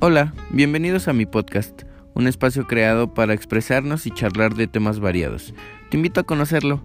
Hola, bienvenidos a mi podcast, un espacio creado para expresarnos y charlar de temas variados. Te invito a conocerlo.